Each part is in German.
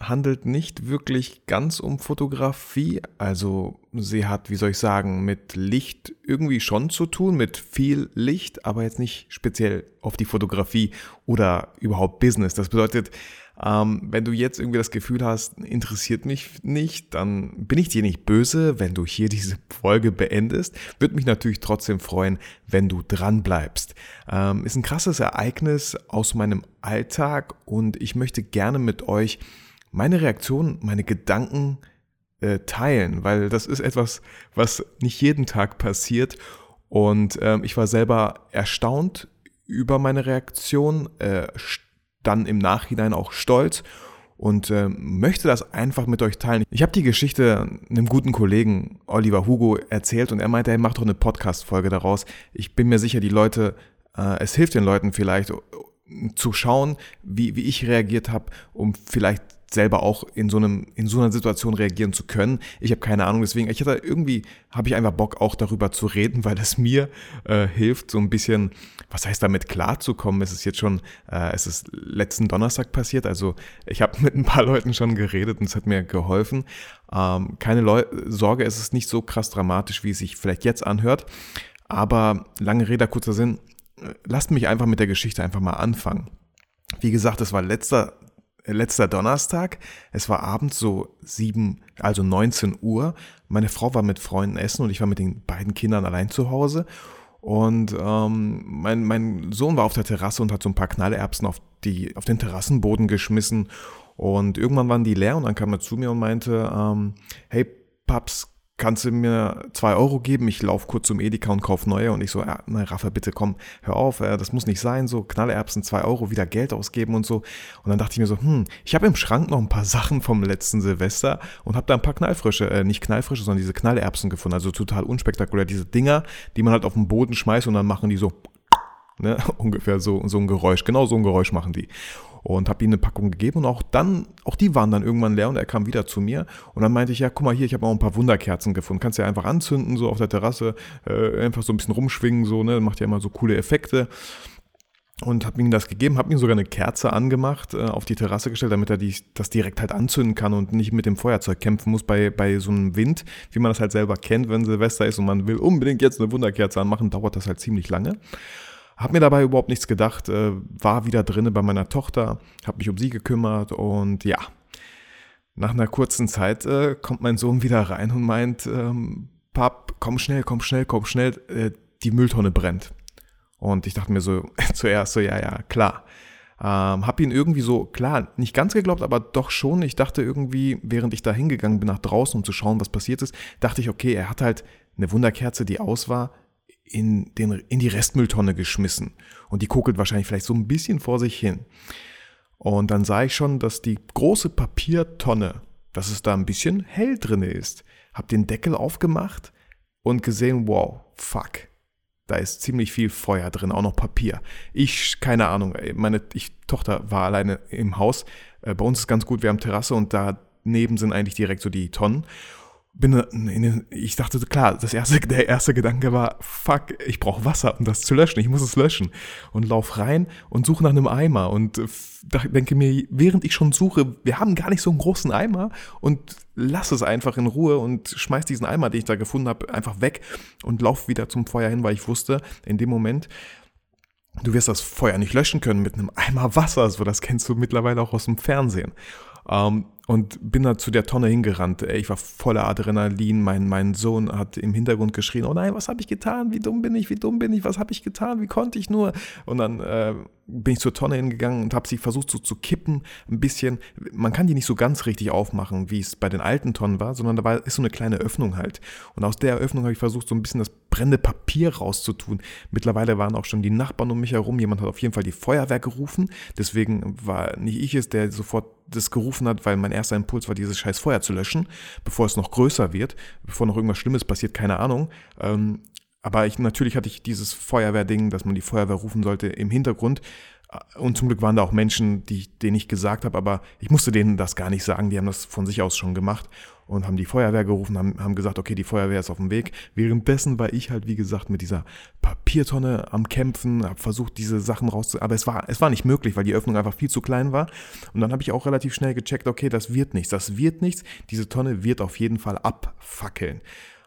handelt nicht wirklich ganz um Fotografie, also sie hat, wie soll ich sagen, mit Licht irgendwie schon zu tun, mit viel Licht, aber jetzt nicht speziell auf die Fotografie oder überhaupt Business. Das bedeutet, ähm, wenn du jetzt irgendwie das Gefühl hast, interessiert mich nicht, dann bin ich dir nicht böse, wenn du hier diese Folge beendest. Würde mich natürlich trotzdem freuen, wenn du dran bleibst. Ähm, ist ein krasses Ereignis aus meinem Alltag und ich möchte gerne mit euch meine Reaktion, meine Gedanken äh, teilen, weil das ist etwas, was nicht jeden Tag passiert. Und ähm, ich war selber erstaunt über meine Reaktion, äh, dann im Nachhinein auch stolz und äh, möchte das einfach mit euch teilen. Ich habe die Geschichte einem guten Kollegen Oliver Hugo erzählt und er meinte, er macht doch eine Podcast-Folge daraus. Ich bin mir sicher, die Leute, äh, es hilft den Leuten vielleicht zu schauen, wie, wie ich reagiert habe, um vielleicht selber auch in so einem in so einer Situation reagieren zu können. Ich habe keine Ahnung, deswegen ich hatte irgendwie habe ich einfach Bock auch darüber zu reden, weil es mir äh, hilft so ein bisschen, was heißt damit klarzukommen. Es ist jetzt schon äh, es ist letzten Donnerstag passiert, also ich habe mit ein paar Leuten schon geredet und es hat mir geholfen. Ähm, keine Leu Sorge, es ist nicht so krass dramatisch, wie es sich vielleicht jetzt anhört, aber lange Rede kurzer Sinn, äh, lasst mich einfach mit der Geschichte einfach mal anfangen. Wie gesagt, es war letzter letzter Donnerstag. Es war abends so sieben, also 19 Uhr. Meine Frau war mit Freunden essen und ich war mit den beiden Kindern allein zu Hause. Und ähm, mein, mein Sohn war auf der Terrasse und hat so ein paar Knallerbsen auf, die, auf den Terrassenboden geschmissen. Und irgendwann waren die leer und dann kam er zu mir und meinte, ähm, hey Paps, kannst du mir zwei Euro geben? Ich laufe kurz zum Edeka und kauf neue. Und ich so, ja, na, Rafa, bitte komm, hör auf, äh, das muss nicht sein, so Knallerbsen, zwei Euro, wieder Geld ausgeben und so. Und dann dachte ich mir so, hm, ich habe im Schrank noch ein paar Sachen vom letzten Silvester und habe da ein paar Knallfrische, äh, nicht Knallfrische, sondern diese Knallerbsen gefunden. Also total unspektakulär. Diese Dinger, die man halt auf den Boden schmeißt und dann machen die so Ne? Ungefähr so, so ein Geräusch. Genau so ein Geräusch machen die und habe ihm eine Packung gegeben und auch dann, auch die waren dann irgendwann leer und er kam wieder zu mir und dann meinte ich, ja, guck mal hier, ich habe auch ein paar Wunderkerzen gefunden, kannst ja einfach anzünden, so auf der Terrasse, äh, einfach so ein bisschen rumschwingen, so, ne, macht ja immer so coole Effekte und habe ihm das gegeben, habe ihm sogar eine Kerze angemacht, äh, auf die Terrasse gestellt, damit er die, das direkt halt anzünden kann und nicht mit dem Feuerzeug kämpfen muss bei, bei so einem Wind, wie man das halt selber kennt, wenn Silvester ist und man will unbedingt jetzt eine Wunderkerze anmachen, dauert das halt ziemlich lange. Hab mir dabei überhaupt nichts gedacht, äh, war wieder drinnen bei meiner Tochter, habe mich um sie gekümmert und ja, nach einer kurzen Zeit äh, kommt mein Sohn wieder rein und meint, ähm, Pap, komm schnell, komm schnell, komm schnell, äh, die Mülltonne brennt. Und ich dachte mir so zuerst so, ja, ja, klar. Ähm, hab ihn irgendwie so, klar, nicht ganz geglaubt, aber doch schon. Ich dachte irgendwie, während ich da hingegangen bin nach draußen, um zu schauen, was passiert ist, dachte ich, okay, er hat halt eine Wunderkerze, die aus war, in, den, in die Restmülltonne geschmissen. Und die kokelt wahrscheinlich vielleicht so ein bisschen vor sich hin. Und dann sah ich schon, dass die große Papiertonne, dass es da ein bisschen hell drin ist. Hab den Deckel aufgemacht und gesehen, wow, fuck. Da ist ziemlich viel Feuer drin, auch noch Papier. Ich, keine Ahnung, meine ich, Tochter war alleine im Haus. Äh, bei uns ist ganz gut, wir haben Terrasse und daneben sind eigentlich direkt so die Tonnen bin in ich dachte, klar, das erste, der erste Gedanke war, fuck, ich brauche Wasser, um das zu löschen, ich muss es löschen. Und lauf rein und suche nach einem Eimer und denke mir, während ich schon suche, wir haben gar nicht so einen großen Eimer und lass es einfach in Ruhe und schmeiß diesen Eimer, den ich da gefunden habe, einfach weg und lauf wieder zum Feuer hin, weil ich wusste, in dem Moment, du wirst das Feuer nicht löschen können mit einem Eimer Wasser, so das kennst du mittlerweile auch aus dem Fernsehen. Ähm, und bin da zu der Tonne hingerannt. Ich war voller Adrenalin. Mein, mein Sohn hat im Hintergrund geschrien: Oh nein, was habe ich getan? Wie dumm bin ich? Wie dumm bin ich? Was habe ich getan? Wie konnte ich nur? Und dann äh, bin ich zur Tonne hingegangen und habe sie versucht so zu kippen, ein bisschen. Man kann die nicht so ganz richtig aufmachen, wie es bei den alten Tonnen war, sondern da war, ist so eine kleine Öffnung halt. Und aus der Öffnung habe ich versucht, so ein bisschen das brennende Papier rauszutun. Mittlerweile waren auch schon die Nachbarn um mich herum. Jemand hat auf jeden Fall die Feuerwehr gerufen. Deswegen war nicht ich es, der sofort das gerufen hat, weil mein erster Impuls war, dieses scheiß Feuer zu löschen, bevor es noch größer wird, bevor noch irgendwas Schlimmes passiert, keine Ahnung. Ähm, aber ich, natürlich hatte ich dieses Feuerwehrding, dass man die Feuerwehr rufen sollte, im Hintergrund. Und zum Glück waren da auch Menschen, die, denen ich gesagt habe, aber ich musste denen das gar nicht sagen. Die haben das von sich aus schon gemacht und haben die Feuerwehr gerufen, haben, haben gesagt, okay, die Feuerwehr ist auf dem Weg. Währenddessen war ich halt, wie gesagt, mit dieser Papiertonne am Kämpfen, habe versucht, diese Sachen rauszu... Aber es war, es war nicht möglich, weil die Öffnung einfach viel zu klein war. Und dann habe ich auch relativ schnell gecheckt, okay, das wird nichts, das wird nichts. Diese Tonne wird auf jeden Fall abfackeln.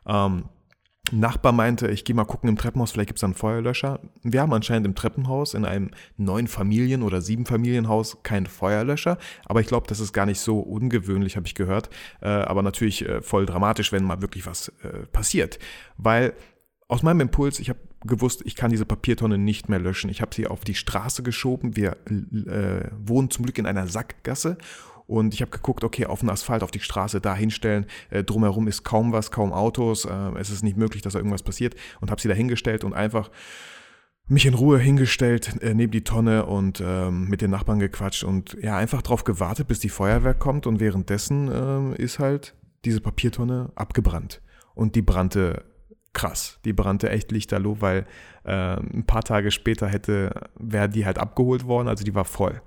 Ähm, Nachbar meinte, ich gehe mal gucken im Treppenhaus, vielleicht gibt es einen Feuerlöscher. Wir haben anscheinend im Treppenhaus in einem neun Familien- oder sieben Familienhaus keinen Feuerlöscher, aber ich glaube, das ist gar nicht so ungewöhnlich, habe ich gehört. Äh, aber natürlich äh, voll dramatisch, wenn mal wirklich was äh, passiert. Weil aus meinem Impuls, ich habe gewusst, ich kann diese Papiertonne nicht mehr löschen. Ich habe sie auf die Straße geschoben. Wir äh, wohnen zum Glück in einer Sackgasse und ich habe geguckt, okay, auf den Asphalt, auf die Straße da hinstellen. Äh, drumherum ist kaum was, kaum Autos. Äh, es ist nicht möglich, dass da irgendwas passiert. Und habe sie da hingestellt und einfach mich in Ruhe hingestellt äh, neben die Tonne und ähm, mit den Nachbarn gequatscht und ja, einfach darauf gewartet, bis die Feuerwehr kommt. Und währenddessen ähm, ist halt diese Papiertonne abgebrannt. Und die brannte krass. Die brannte echt lichterloh, weil äh, ein paar Tage später hätte, wäre die halt abgeholt worden, also die war voll.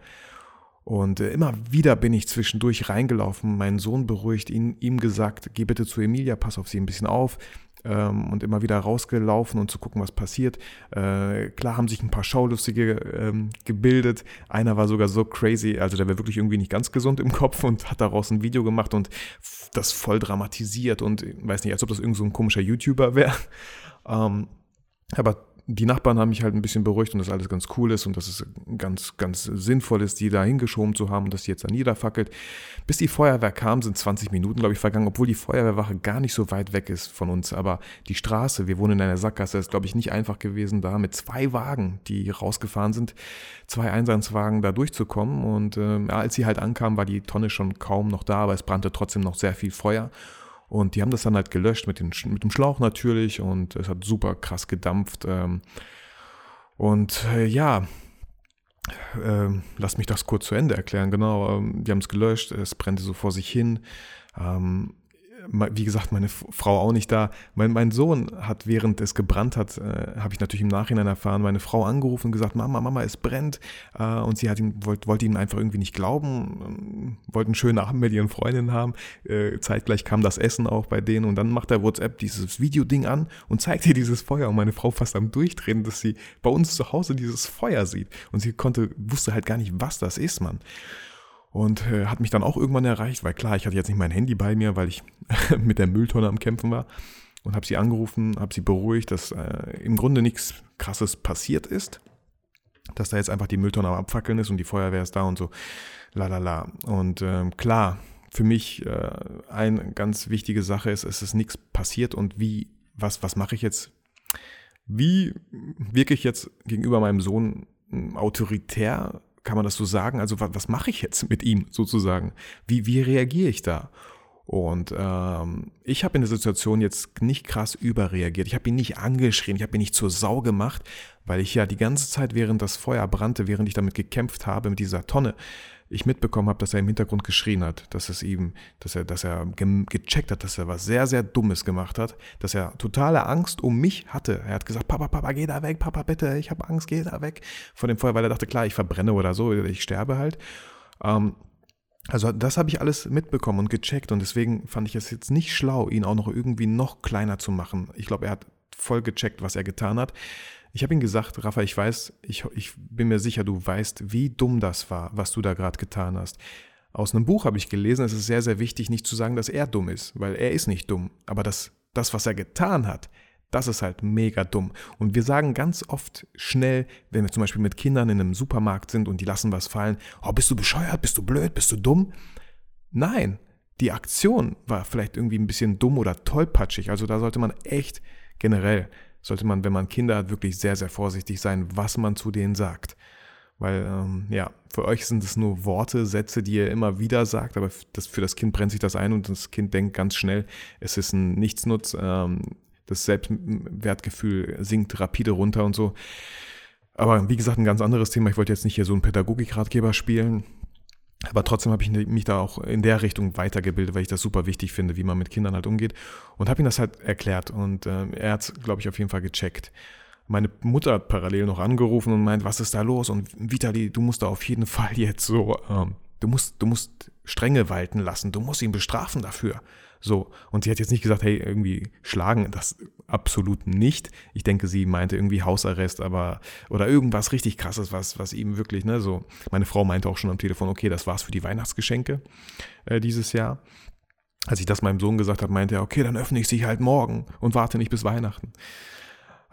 Und äh, immer wieder bin ich zwischendurch reingelaufen, meinen Sohn beruhigt, ihn, ihm gesagt, geh bitte zu Emilia, pass auf sie ein bisschen auf. Ähm, und immer wieder rausgelaufen und zu gucken, was passiert. Äh, klar haben sich ein paar Schaulustige ähm, gebildet. Einer war sogar so crazy, also der war wirklich irgendwie nicht ganz gesund im Kopf und hat daraus ein Video gemacht und das voll dramatisiert und weiß nicht, als ob das irgend so ein komischer YouTuber wäre. Ähm, aber die Nachbarn haben mich halt ein bisschen beruhigt und dass alles ganz cool ist und dass es ganz, ganz sinnvoll ist, die da hingeschoben zu haben und dass die jetzt da niederfackelt. Bis die Feuerwehr kam, sind 20 Minuten, glaube ich, vergangen, obwohl die Feuerwehrwache gar nicht so weit weg ist von uns. Aber die Straße, wir wohnen in einer Sackgasse, ist, glaube ich, nicht einfach gewesen, da mit zwei Wagen, die rausgefahren sind, zwei Einsatzwagen da durchzukommen. Und äh, als sie halt ankamen, war die Tonne schon kaum noch da, aber es brannte trotzdem noch sehr viel Feuer. Und die haben das dann halt gelöscht mit, den, mit dem Schlauch natürlich und es hat super krass gedampft. Ähm, und äh, ja, äh, lass mich das kurz zu Ende erklären. Genau, ähm, die haben es gelöscht, es brannte so vor sich hin. Ähm, wie gesagt, meine Frau auch nicht da. Mein, mein Sohn hat, während es gebrannt hat, äh, habe ich natürlich im Nachhinein erfahren, meine Frau angerufen und gesagt, Mama, Mama, es brennt. Äh, und sie hat ihm, wollte, wollte ihm einfach irgendwie nicht glauben, ähm, wollte einen schönen Abend mit ihren Freundinnen haben. Äh, zeitgleich kam das Essen auch bei denen und dann macht der WhatsApp dieses Videoding an und zeigt ihr dieses Feuer. Und meine Frau fast am Durchdrehen, dass sie bei uns zu Hause dieses Feuer sieht. Und sie konnte, wusste halt gar nicht, was das ist, Mann und äh, hat mich dann auch irgendwann erreicht, weil klar, ich hatte jetzt nicht mein Handy bei mir, weil ich mit der Mülltonne am Kämpfen war und habe sie angerufen, habe sie beruhigt, dass äh, im Grunde nichts Krasses passiert ist, dass da jetzt einfach die Mülltonne am Abfackeln ist und die Feuerwehr ist da und so, la la la. Und ähm, klar, für mich äh, eine ganz wichtige Sache ist, es ist nichts passiert und wie, was, was mache ich jetzt? Wie wirke ich jetzt gegenüber meinem Sohn hm, autoritär kann man das so sagen? Also was, was mache ich jetzt mit ihm sozusagen? Wie, wie reagiere ich da? Und ähm, ich habe in der Situation jetzt nicht krass überreagiert. Ich habe ihn nicht angeschrien, ich habe ihn nicht zur Sau gemacht, weil ich ja die ganze Zeit, während das Feuer brannte, während ich damit gekämpft habe mit dieser Tonne, ich mitbekommen habe, dass er im Hintergrund geschrien hat, dass es ihm, dass er, dass er gecheckt hat, dass er was sehr, sehr Dummes gemacht hat, dass er totale Angst um mich hatte. Er hat gesagt, Papa, Papa, geh da weg, Papa, bitte, ich habe Angst, geh da weg von dem Feuer, weil er dachte, klar, ich verbrenne oder so, ich sterbe halt. Ähm, also das habe ich alles mitbekommen und gecheckt und deswegen fand ich es jetzt nicht schlau, ihn auch noch irgendwie noch kleiner zu machen. Ich glaube, er hat voll gecheckt, was er getan hat. Ich habe ihm gesagt, Rafa, ich weiß, ich, ich bin mir sicher, du weißt, wie dumm das war, was du da gerade getan hast. Aus einem Buch habe ich gelesen, es ist sehr, sehr wichtig, nicht zu sagen, dass er dumm ist, weil er ist nicht dumm. Aber das, das was er getan hat, das ist halt mega dumm. Und wir sagen ganz oft schnell, wenn wir zum Beispiel mit Kindern in einem Supermarkt sind und die lassen was fallen, oh, bist du bescheuert, bist du blöd, bist du dumm? Nein, die Aktion war vielleicht irgendwie ein bisschen dumm oder tollpatschig. Also da sollte man echt generell sollte man, wenn man Kinder hat, wirklich sehr, sehr vorsichtig sein, was man zu denen sagt. Weil, ähm, ja, für euch sind es nur Worte, Sätze, die ihr immer wieder sagt, aber das, für das Kind brennt sich das ein und das Kind denkt ganz schnell, es ist ein Nichtsnutz. Ähm, das Selbstwertgefühl sinkt rapide runter und so. Aber wie gesagt, ein ganz anderes Thema. Ich wollte jetzt nicht hier so einen Pädagogikratgeber spielen. Aber trotzdem habe ich mich da auch in der Richtung weitergebildet, weil ich das super wichtig finde, wie man mit Kindern halt umgeht. Und habe ihm das halt erklärt. Und äh, er hat es, glaube ich, auf jeden Fall gecheckt. meine Mutter hat parallel noch angerufen und meint, was ist da los? Und Vitali, du musst da auf jeden Fall jetzt so, ähm, du musst, du musst Strenge walten lassen, du musst ihn bestrafen dafür. So, und sie hat jetzt nicht gesagt, hey, irgendwie schlagen, das absolut nicht. Ich denke, sie meinte irgendwie Hausarrest, aber, oder irgendwas richtig krasses, was, was ihm wirklich, ne, so. Meine Frau meinte auch schon am Telefon, okay, das war's für die Weihnachtsgeschenke äh, dieses Jahr. Als ich das meinem Sohn gesagt habe, meinte er, okay, dann öffne ich sie halt morgen und warte nicht bis Weihnachten.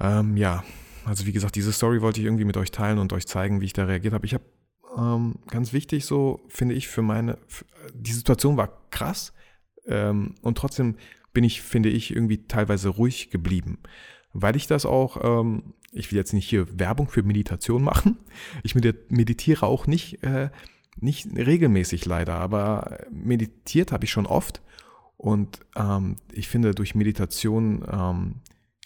Ähm, ja, also wie gesagt, diese Story wollte ich irgendwie mit euch teilen und euch zeigen, wie ich da reagiert habe. Ich habe ähm, ganz wichtig so, finde ich, für meine, für, die Situation war krass ähm, und trotzdem bin ich, finde ich, irgendwie teilweise ruhig geblieben, weil ich das auch, ähm, ich will jetzt nicht hier Werbung für Meditation machen, ich meditiere auch nicht, äh, nicht regelmäßig leider, aber meditiert habe ich schon oft. Und ähm, ich finde, durch Meditation ähm,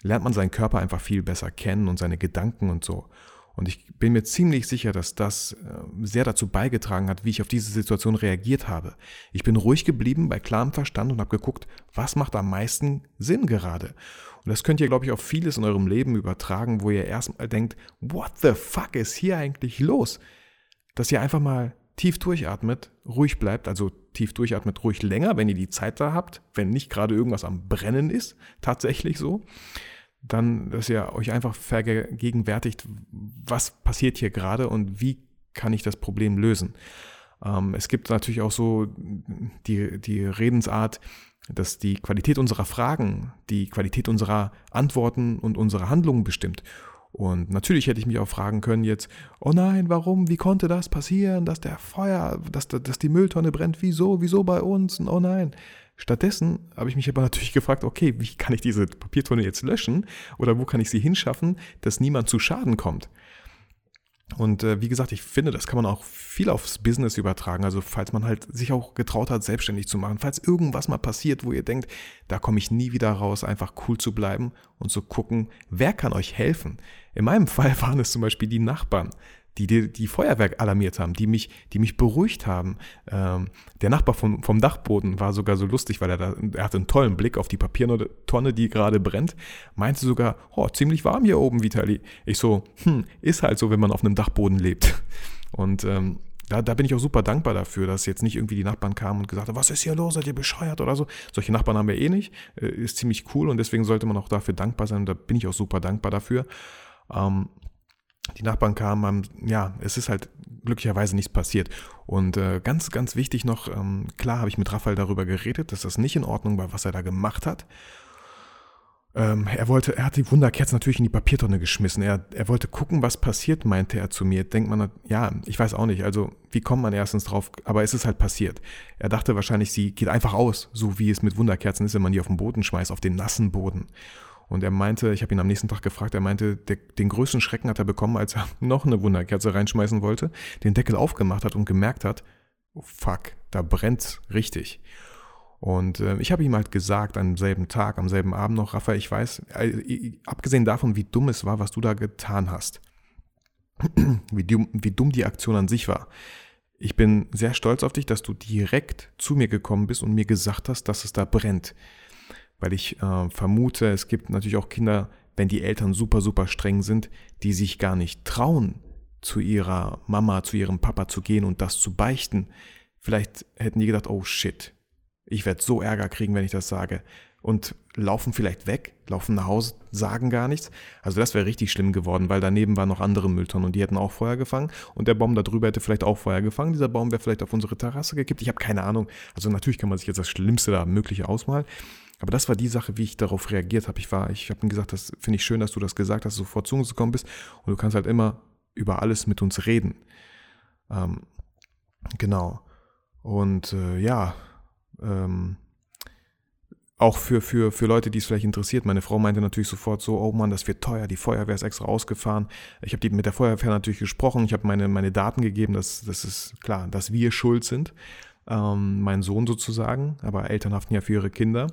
lernt man seinen Körper einfach viel besser kennen und seine Gedanken und so. Und ich bin mir ziemlich sicher, dass das äh, sehr dazu beigetragen hat, wie ich auf diese Situation reagiert habe. Ich bin ruhig geblieben bei klarem Verstand und habe geguckt, was macht am meisten Sinn gerade. Und das könnt ihr, glaube ich, auf vieles in eurem Leben übertragen, wo ihr erstmal denkt, what the fuck ist hier eigentlich los? Dass ihr einfach mal tief durchatmet, ruhig bleibt, also tief durchatmet, ruhig länger, wenn ihr die Zeit da habt, wenn nicht gerade irgendwas am Brennen ist, tatsächlich so dann, dass ihr euch einfach vergegenwärtigt, was passiert hier gerade und wie kann ich das Problem lösen. Ähm, es gibt natürlich auch so die, die Redensart, dass die Qualität unserer Fragen, die Qualität unserer Antworten und unserer Handlungen bestimmt. Und natürlich hätte ich mich auch fragen können jetzt, oh nein, warum, wie konnte das passieren, dass der Feuer, dass, dass die Mülltonne brennt, wieso, wieso bei uns, oh nein. Stattdessen habe ich mich aber natürlich gefragt, okay, wie kann ich diese Papiertonne jetzt löschen oder wo kann ich sie hinschaffen, dass niemand zu Schaden kommt? Und äh, wie gesagt, ich finde, das kann man auch viel aufs Business übertragen. Also falls man halt sich auch getraut hat, selbstständig zu machen, falls irgendwas mal passiert, wo ihr denkt, da komme ich nie wieder raus, einfach cool zu bleiben und zu gucken, wer kann euch helfen. In meinem Fall waren es zum Beispiel die Nachbarn die, die die Feuerwerk alarmiert haben, die mich, die mich beruhigt haben. Ähm, der Nachbar vom, vom Dachboden war sogar so lustig, weil er da, er hatte einen tollen Blick auf die Papiertonne, die gerade brennt, meinte sogar, oh, ziemlich warm hier oben, Vitali. Ich so, hm, ist halt so, wenn man auf einem Dachboden lebt. Und ähm, da, da bin ich auch super dankbar dafür, dass jetzt nicht irgendwie die Nachbarn kamen und gesagt haben, was ist hier los, seid ihr bescheuert oder so. Solche Nachbarn haben wir eh nicht, äh, ist ziemlich cool und deswegen sollte man auch dafür dankbar sein und da bin ich auch super dankbar dafür. Ähm, die Nachbarn kamen, haben, ja, es ist halt glücklicherweise nichts passiert. Und äh, ganz, ganz wichtig noch, ähm, klar habe ich mit Raphael darüber geredet, dass das nicht in Ordnung war, was er da gemacht hat. Ähm, er wollte, er hat die Wunderkerze natürlich in die Papiertonne geschmissen. Er, er wollte gucken, was passiert, meinte er zu mir. Denkt man, ja, ich weiß auch nicht. Also, wie kommt man erstens drauf? Aber es ist halt passiert. Er dachte wahrscheinlich, sie geht einfach aus, so wie es mit Wunderkerzen ist, wenn man die auf den Boden schmeißt, auf den nassen Boden. Und er meinte, ich habe ihn am nächsten Tag gefragt, er meinte, der, den größten Schrecken hat er bekommen, als er noch eine Wunderkerze reinschmeißen wollte, den Deckel aufgemacht hat und gemerkt hat, oh fuck, da brennt's richtig. Und äh, ich habe ihm halt gesagt, am selben Tag, am selben Abend noch, Raphael, ich weiß, äh, abgesehen davon, wie dumm es war, was du da getan hast, wie, dumm, wie dumm die Aktion an sich war. Ich bin sehr stolz auf dich, dass du direkt zu mir gekommen bist und mir gesagt hast, dass es da brennt weil ich äh, vermute, es gibt natürlich auch Kinder, wenn die Eltern super, super streng sind, die sich gar nicht trauen, zu ihrer Mama, zu ihrem Papa zu gehen und das zu beichten. Vielleicht hätten die gedacht, oh shit, ich werde so Ärger kriegen, wenn ich das sage. Und laufen vielleicht weg, laufen nach Hause, sagen gar nichts. Also das wäre richtig schlimm geworden, weil daneben waren noch andere Mülltonnen und die hätten auch Feuer gefangen. Und der Baum da drüber hätte vielleicht auch Feuer gefangen. Dieser Baum wäre vielleicht auf unsere Terrasse gekippt. Ich habe keine Ahnung. Also natürlich kann man sich jetzt das Schlimmste da mögliche ausmalen. Aber das war die Sache, wie ich darauf reagiert habe. Ich war, ich habe ihm gesagt, das finde ich schön, dass du das gesagt hast, sofort zu uns gekommen bist und du kannst halt immer über alles mit uns reden. Ähm, genau. Und äh, ja, ähm, auch für, für, für Leute, die es vielleicht interessiert. Meine Frau meinte natürlich sofort so, oh Mann, das wird teuer, die Feuerwehr ist extra ausgefahren. Ich habe mit der Feuerwehr natürlich gesprochen, ich habe meine, meine Daten gegeben, dass das ist klar, dass wir schuld sind ähm, mein Sohn sozusagen, aber Eltern haften ja für ihre Kinder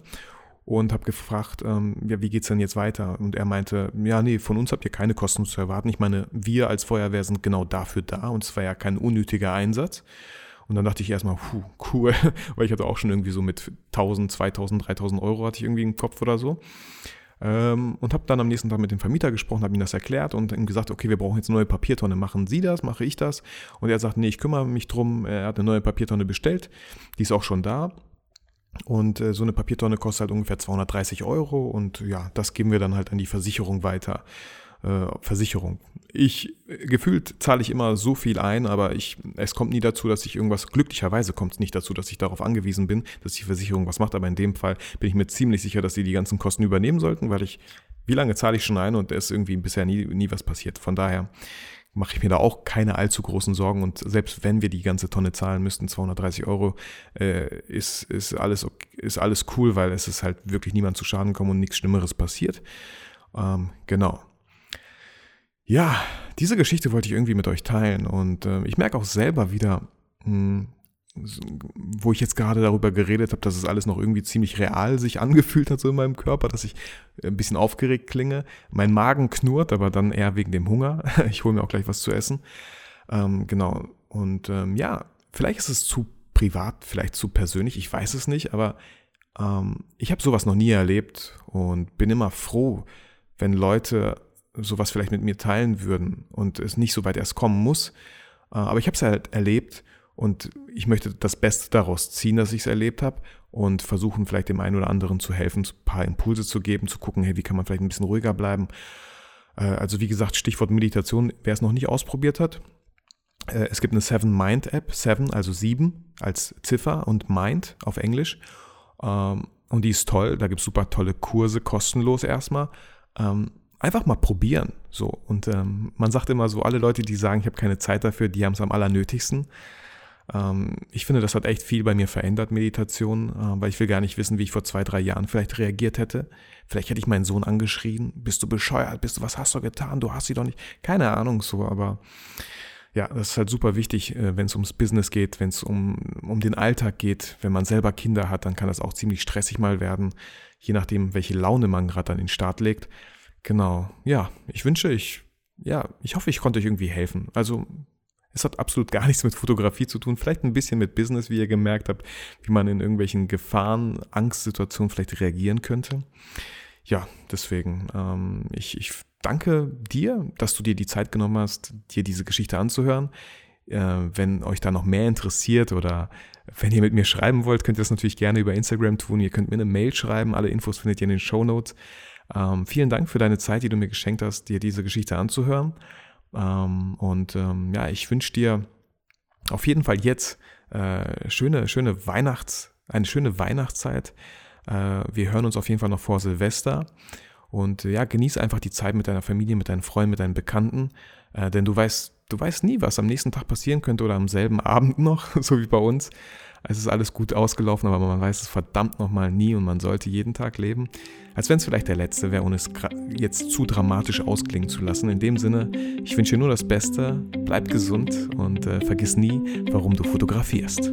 und habe gefragt, ähm, ja, wie geht's denn jetzt weiter? Und er meinte, ja, nee, von uns habt ihr keine Kosten zu erwarten. Ich meine, wir als Feuerwehr sind genau dafür da und es war ja kein unnötiger Einsatz. Und dann dachte ich erstmal, puh, cool, weil ich hatte auch schon irgendwie so mit 1000, 2000, 3000 Euro hatte ich irgendwie im Kopf oder so. Ähm, und habe dann am nächsten Tag mit dem Vermieter gesprochen, habe ihm das erklärt und ihm gesagt, okay, wir brauchen jetzt eine neue Papiertonne. Machen Sie das, mache ich das? Und er sagt, nee, ich kümmere mich drum. Er hat eine neue Papiertonne bestellt, die ist auch schon da. Und äh, so eine Papiertonne kostet halt ungefähr 230 Euro und ja, das geben wir dann halt an die Versicherung weiter. Äh, Versicherung. Ich gefühlt zahle ich immer so viel ein, aber ich, es kommt nie dazu, dass ich irgendwas, glücklicherweise kommt es nicht dazu, dass ich darauf angewiesen bin, dass die Versicherung was macht, aber in dem Fall bin ich mir ziemlich sicher, dass sie die ganzen Kosten übernehmen sollten, weil ich, wie lange zahle ich schon ein und es ist irgendwie bisher nie, nie was passiert. Von daher mache ich mir da auch keine allzu großen Sorgen und selbst wenn wir die ganze Tonne zahlen müssten, 230 Euro, äh, ist, ist, alles, ist alles cool, weil es ist halt wirklich niemand zu Schaden kommen und nichts Schlimmeres passiert. Ähm, genau. Ja, diese Geschichte wollte ich irgendwie mit euch teilen und äh, ich merke auch selber wieder, mh, hm, wo ich jetzt gerade darüber geredet habe, dass es alles noch irgendwie ziemlich real sich angefühlt hat so in meinem Körper, dass ich ein bisschen aufgeregt klinge. Mein Magen knurrt, aber dann eher wegen dem Hunger. Ich hole mir auch gleich was zu essen. Ähm, genau. Und ähm, ja, vielleicht ist es zu privat, vielleicht zu persönlich, ich weiß es nicht, aber ähm, ich habe sowas noch nie erlebt und bin immer froh, wenn Leute sowas vielleicht mit mir teilen würden und es nicht so weit erst kommen muss. Äh, aber ich habe es halt erlebt und ich möchte das Beste daraus ziehen, dass ich es erlebt habe und versuchen vielleicht dem einen oder anderen zu helfen, ein paar Impulse zu geben, zu gucken, hey, wie kann man vielleicht ein bisschen ruhiger bleiben. Äh, also wie gesagt, Stichwort Meditation, wer es noch nicht ausprobiert hat. Äh, es gibt eine Seven Mind App, Seven, also sieben als Ziffer und Mind auf Englisch. Ähm, und die ist toll, da gibt es super tolle Kurse, kostenlos erstmal. Einfach mal probieren. So. Und ähm, man sagt immer so, alle Leute, die sagen, ich habe keine Zeit dafür, die haben es am allernötigsten. Ähm, ich finde, das hat echt viel bei mir verändert, Meditation, äh, weil ich will gar nicht wissen, wie ich vor zwei, drei Jahren vielleicht reagiert hätte. Vielleicht hätte ich meinen Sohn angeschrien, bist du bescheuert, bist du, was hast du getan, du hast sie doch nicht. Keine Ahnung so, aber ja, das ist halt super wichtig, äh, wenn es ums Business geht, wenn es um, um den Alltag geht. Wenn man selber Kinder hat, dann kann das auch ziemlich stressig mal werden, je nachdem, welche Laune man gerade an den Start legt. Genau. Ja, ich wünsche, ich, ja, ich hoffe, ich konnte euch irgendwie helfen. Also, es hat absolut gar nichts mit Fotografie zu tun, vielleicht ein bisschen mit Business, wie ihr gemerkt habt, wie man in irgendwelchen Gefahren, Angstsituationen vielleicht reagieren könnte. Ja, deswegen, ähm, ich, ich danke dir, dass du dir die Zeit genommen hast, dir diese Geschichte anzuhören. Äh, wenn euch da noch mehr interessiert oder wenn ihr mit mir schreiben wollt, könnt ihr das natürlich gerne über Instagram tun. Ihr könnt mir eine Mail schreiben. Alle Infos findet ihr in den Show Notes. Ähm, vielen Dank für deine Zeit, die du mir geschenkt hast, dir diese Geschichte anzuhören. Ähm, und ähm, ja, ich wünsche dir auf jeden Fall jetzt äh, schöne, schöne Weihnachts, eine schöne Weihnachtszeit. Äh, wir hören uns auf jeden Fall noch vor Silvester. Und ja, genieße einfach die Zeit mit deiner Familie, mit deinen Freunden, mit deinen Bekannten. Äh, denn du weißt, du weißt nie, was am nächsten Tag passieren könnte oder am selben Abend noch, so wie bei uns. Es ist alles gut ausgelaufen, aber man weiß es verdammt nochmal nie und man sollte jeden Tag leben, als wenn es vielleicht der letzte wäre, ohne es jetzt zu dramatisch ausklingen zu lassen. In dem Sinne, ich wünsche dir nur das Beste, bleib gesund und äh, vergiss nie, warum du fotografierst.